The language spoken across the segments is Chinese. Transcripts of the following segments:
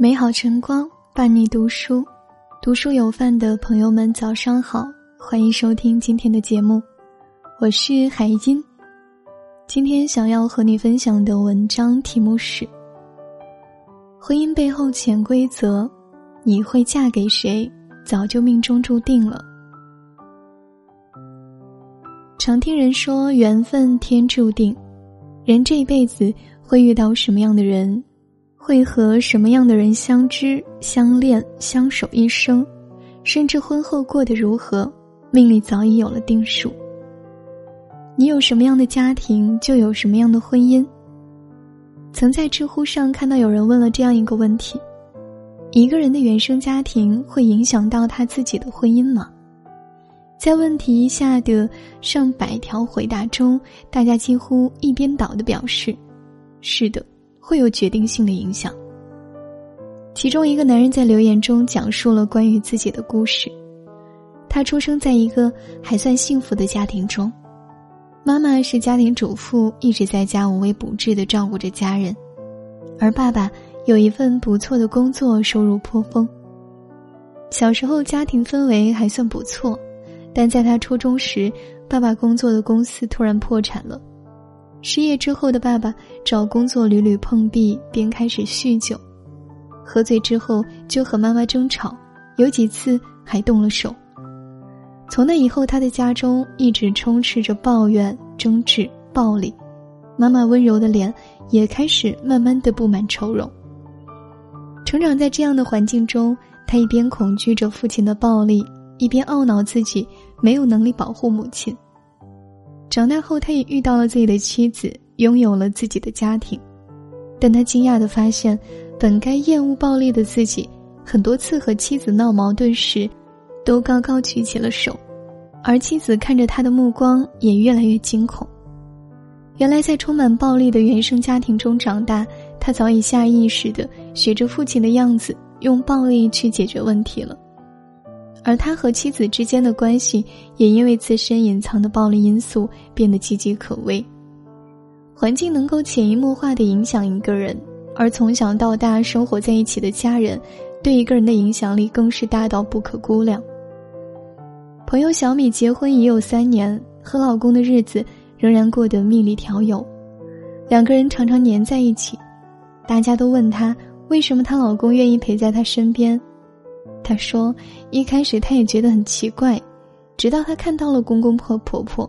美好晨光伴你读书，读书有饭的朋友们早上好，欢迎收听今天的节目，我是海金。今天想要和你分享的文章题目是：婚姻背后潜规则，你会嫁给谁，早就命中注定了。常听人说缘分天注定，人这一辈子会遇到什么样的人？会和什么样的人相知、相恋、相守一生，甚至婚后过得如何，命里早已有了定数。你有什么样的家庭，就有什么样的婚姻。曾在知乎上看到有人问了这样一个问题：一个人的原生家庭会影响到他自己的婚姻吗？在问题下的上百条回答中，大家几乎一边倒的表示：是的。会有决定性的影响。其中一个男人在留言中讲述了关于自己的故事。他出生在一个还算幸福的家庭中，妈妈是家庭主妇，一直在家无微不至的照顾着家人，而爸爸有一份不错的工作，收入颇丰。小时候家庭氛围还算不错，但在他初中时，爸爸工作的公司突然破产了。失业之后的爸爸找工作屡屡碰壁，便开始酗酒，喝醉之后就和妈妈争吵，有几次还动了手。从那以后，他的家中一直充斥着抱怨、争执、暴力，妈妈温柔的脸也开始慢慢的布满愁容。成长在这样的环境中，他一边恐惧着父亲的暴力，一边懊恼自己没有能力保护母亲。长大后，他也遇到了自己的妻子，拥有了自己的家庭，但他惊讶地发现，本该厌恶暴力的自己，很多次和妻子闹矛盾时，都高高举起了手，而妻子看着他的目光也越来越惊恐。原来，在充满暴力的原生家庭中长大，他早已下意识的学着父亲的样子，用暴力去解决问题了。而他和妻子之间的关系，也因为自身隐藏的暴力因素变得岌岌可危。环境能够潜移默化的影响一个人，而从小到大生活在一起的家人，对一个人的影响力更是大到不可估量。朋友小米结婚已有三年，和老公的日子仍然过得蜜里调油，两个人常常黏在一起。大家都问她，为什么她老公愿意陪在她身边。她说：“一开始她也觉得很奇怪，直到她看到了公公婆婆婆。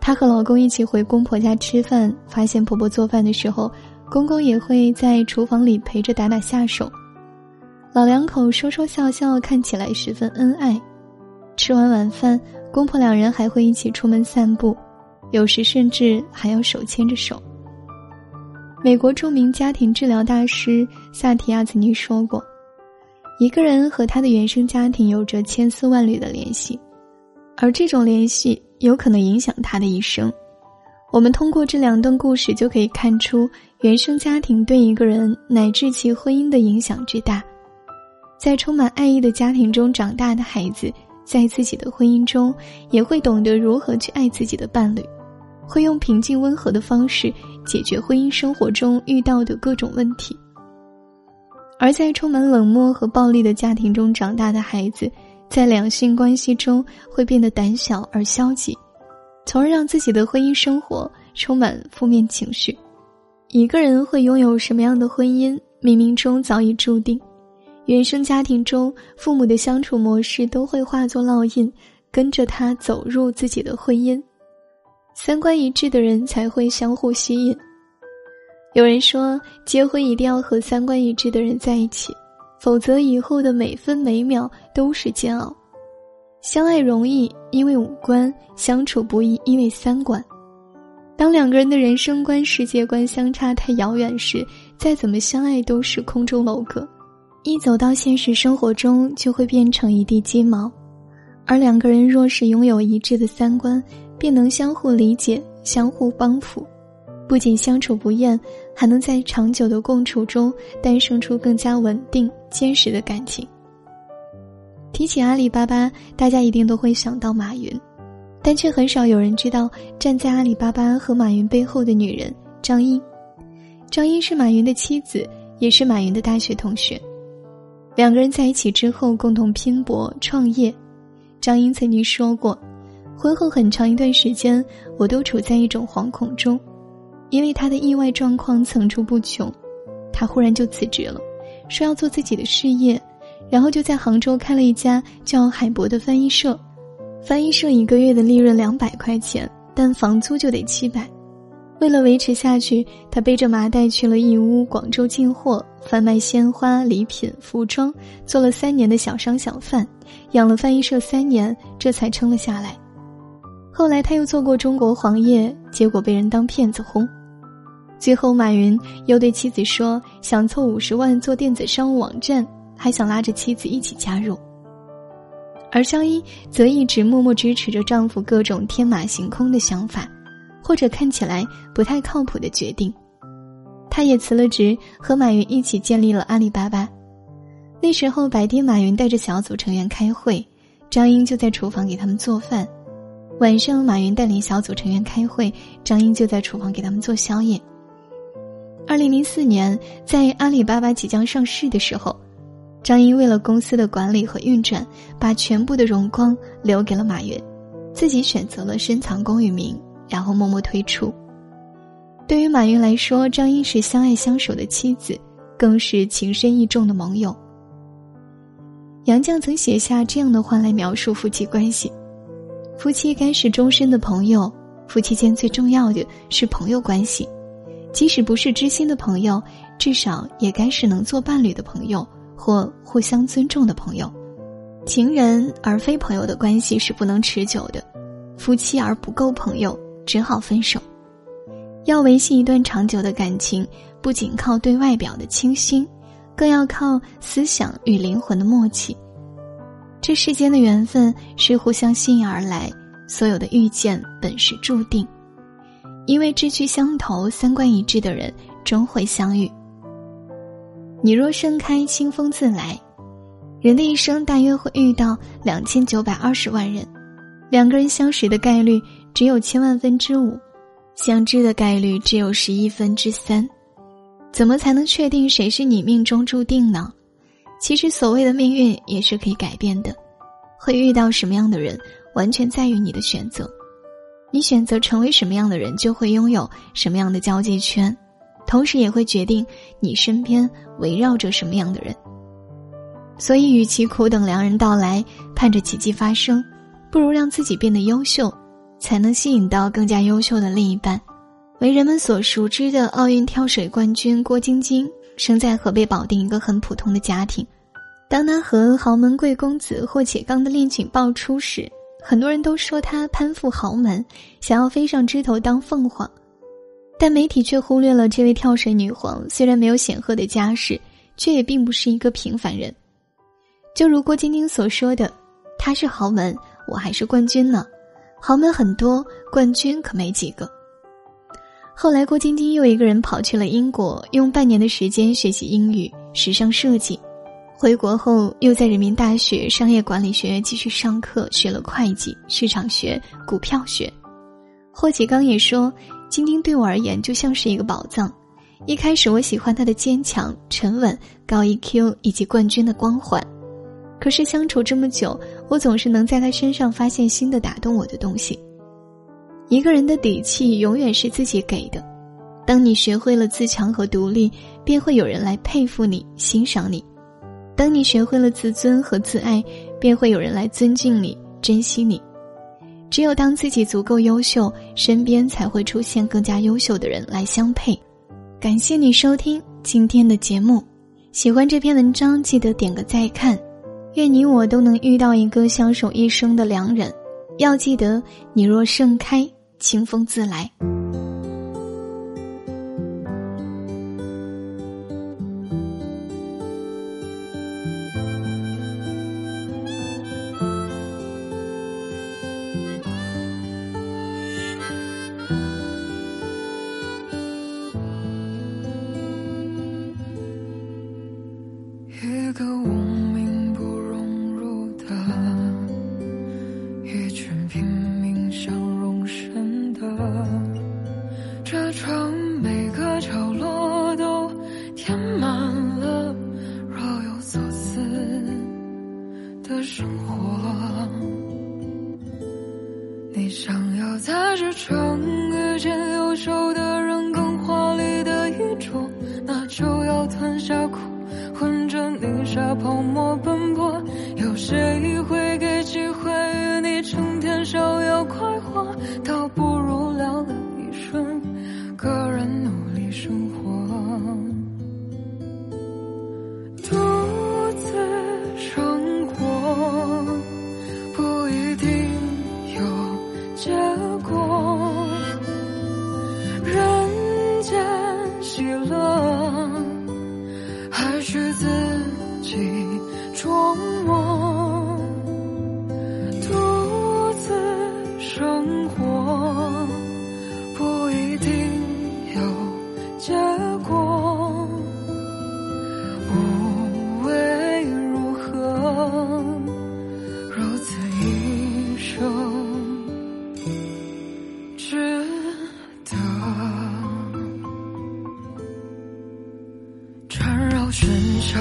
她和老公一起回公婆家吃饭，发现婆婆做饭的时候，公公也会在厨房里陪着打打下手。老两口说说笑笑，看起来十分恩爱。吃完晚饭，公婆两人还会一起出门散步，有时甚至还要手牵着手。”美国著名家庭治疗大师萨提亚兹尼说过。一个人和他的原生家庭有着千丝万缕的联系，而这种联系有可能影响他的一生。我们通过这两段故事就可以看出，原生家庭对一个人乃至其婚姻的影响之大。在充满爱意的家庭中长大的孩子，在自己的婚姻中也会懂得如何去爱自己的伴侣，会用平静温和的方式解决婚姻生活中遇到的各种问题。而在充满冷漠和暴力的家庭中长大的孩子，在两性关系中会变得胆小而消极，从而让自己的婚姻生活充满负面情绪。一个人会拥有什么样的婚姻，冥冥中早已注定。原生家庭中父母的相处模式都会化作烙印，跟着他走入自己的婚姻。三观一致的人才会相互吸引。有人说，结婚一定要和三观一致的人在一起，否则以后的每分每秒都是煎熬。相爱容易，因为五官；相处不易，因为三观。当两个人的人生观、世界观相差太遥远时，再怎么相爱都是空中楼阁，一走到现实生活中就会变成一地鸡毛。而两个人若是拥有一致的三观，便能相互理解、相互帮扶。不仅相处不厌，还能在长久的共处中诞生出更加稳定、坚实的感情。提起阿里巴巴，大家一定都会想到马云，但却很少有人知道站在阿里巴巴和马云背后的女人张英。张英是马云的妻子，也是马云的大学同学。两个人在一起之后，共同拼搏创业。张英曾经说过，婚后很长一段时间，我都处在一种惶恐中，因为他的意外状况层出不穷。他忽然就辞职了，说要做自己的事业，然后就在杭州开了一家叫海博的翻译社。翻译社一个月的利润两百块钱，但房租就得七百。为了维持下去，他背着麻袋去了义乌、广州进货，贩卖鲜花、礼品、服装，做了三年的小商小贩，养了翻译社三年，这才撑了下来。后来他又做过中国黄页，结果被人当骗子轰。最后，马云又对妻子说想凑五十万做电子商务网站，还想拉着妻子一起加入。而张一则一直默默支持着丈夫各种天马行空的想法。或者看起来不太靠谱的决定，他也辞了职，和马云一起建立了阿里巴巴。那时候白天，马云带着小组成员开会，张英就在厨房给他们做饭；晚上，马云带领小组成员开会，张英就在厨房给他们做宵夜。二零零四年，在阿里巴巴即将上市的时候，张英为了公司的管理和运转，把全部的荣光留给了马云，自己选择了深藏功与名。然后默默退出。对于马云来说，张英是相爱相守的妻子，更是情深意重的盟友。杨绛曾写下这样的话来描述夫妻关系：夫妻该是终身的朋友，夫妻间最重要的是朋友关系，即使不是知心的朋友，至少也该是能做伴侣的朋友或互相尊重的朋友。情人而非朋友的关系是不能持久的，夫妻而不够朋友。只好分手。要维系一段长久的感情，不仅靠对外表的倾心，更要靠思想与灵魂的默契。这世间的缘分是互相吸引而来，所有的遇见本是注定。因为志趣相投、三观一致的人终会相遇。你若盛开，清风自来。人的一生大约会遇到两千九百二十万人，两个人相识的概率。只有千万分之五，相知的概率只有十一分之三，怎么才能确定谁是你命中注定呢？其实所谓的命运也是可以改变的，会遇到什么样的人，完全在于你的选择。你选择成为什么样的人，就会拥有什么样的交际圈，同时也会决定你身边围绕着什么样的人。所以，与其苦等良人到来，盼着奇迹发生，不如让自己变得优秀。才能吸引到更加优秀的另一半。为人们所熟知的奥运跳水冠军郭晶晶，生在河北保定一个很普通的家庭。当她和豪门贵公子霍启刚的恋情爆出时，很多人都说她攀附豪门，想要飞上枝头当凤凰。但媒体却忽略了这位跳水女皇虽然没有显赫的家世，却也并不是一个平凡人。就如郭晶晶所说的：“她是豪门，我还是冠军呢。”豪门很多，冠军可没几个。后来，郭晶晶又一个人跑去了英国，用半年的时间学习英语、时尚设计。回国后，又在人民大学商业管理学院继续上课，学了会计、市场学、股票学。霍启刚也说：“晶晶对我而言就像是一个宝藏。一开始，我喜欢她的坚强、沉稳、高 EQ 以及冠军的光环。”可是相处这么久，我总是能在他身上发现新的打动我的东西。一个人的底气永远是自己给的。当你学会了自强和独立，便会有人来佩服你、欣赏你；当你学会了自尊和自爱，便会有人来尊敬你、珍惜你。只有当自己足够优秀，身边才会出现更加优秀的人来相配。感谢你收听今天的节目，喜欢这篇文章记得点个再看。愿你我都能遇到一个相守一生的良人，要记得，你若盛开，清风自来。沙泡沫奔波。有谁会给机会与你成天逍遥快活？倒不如聊了一瞬，个人努力生活，独自生活不一定有结果。人间喜乐，还需自己琢磨。独自生活，不一定有结果。无谓如何，如此一生。值得缠绕喧嚣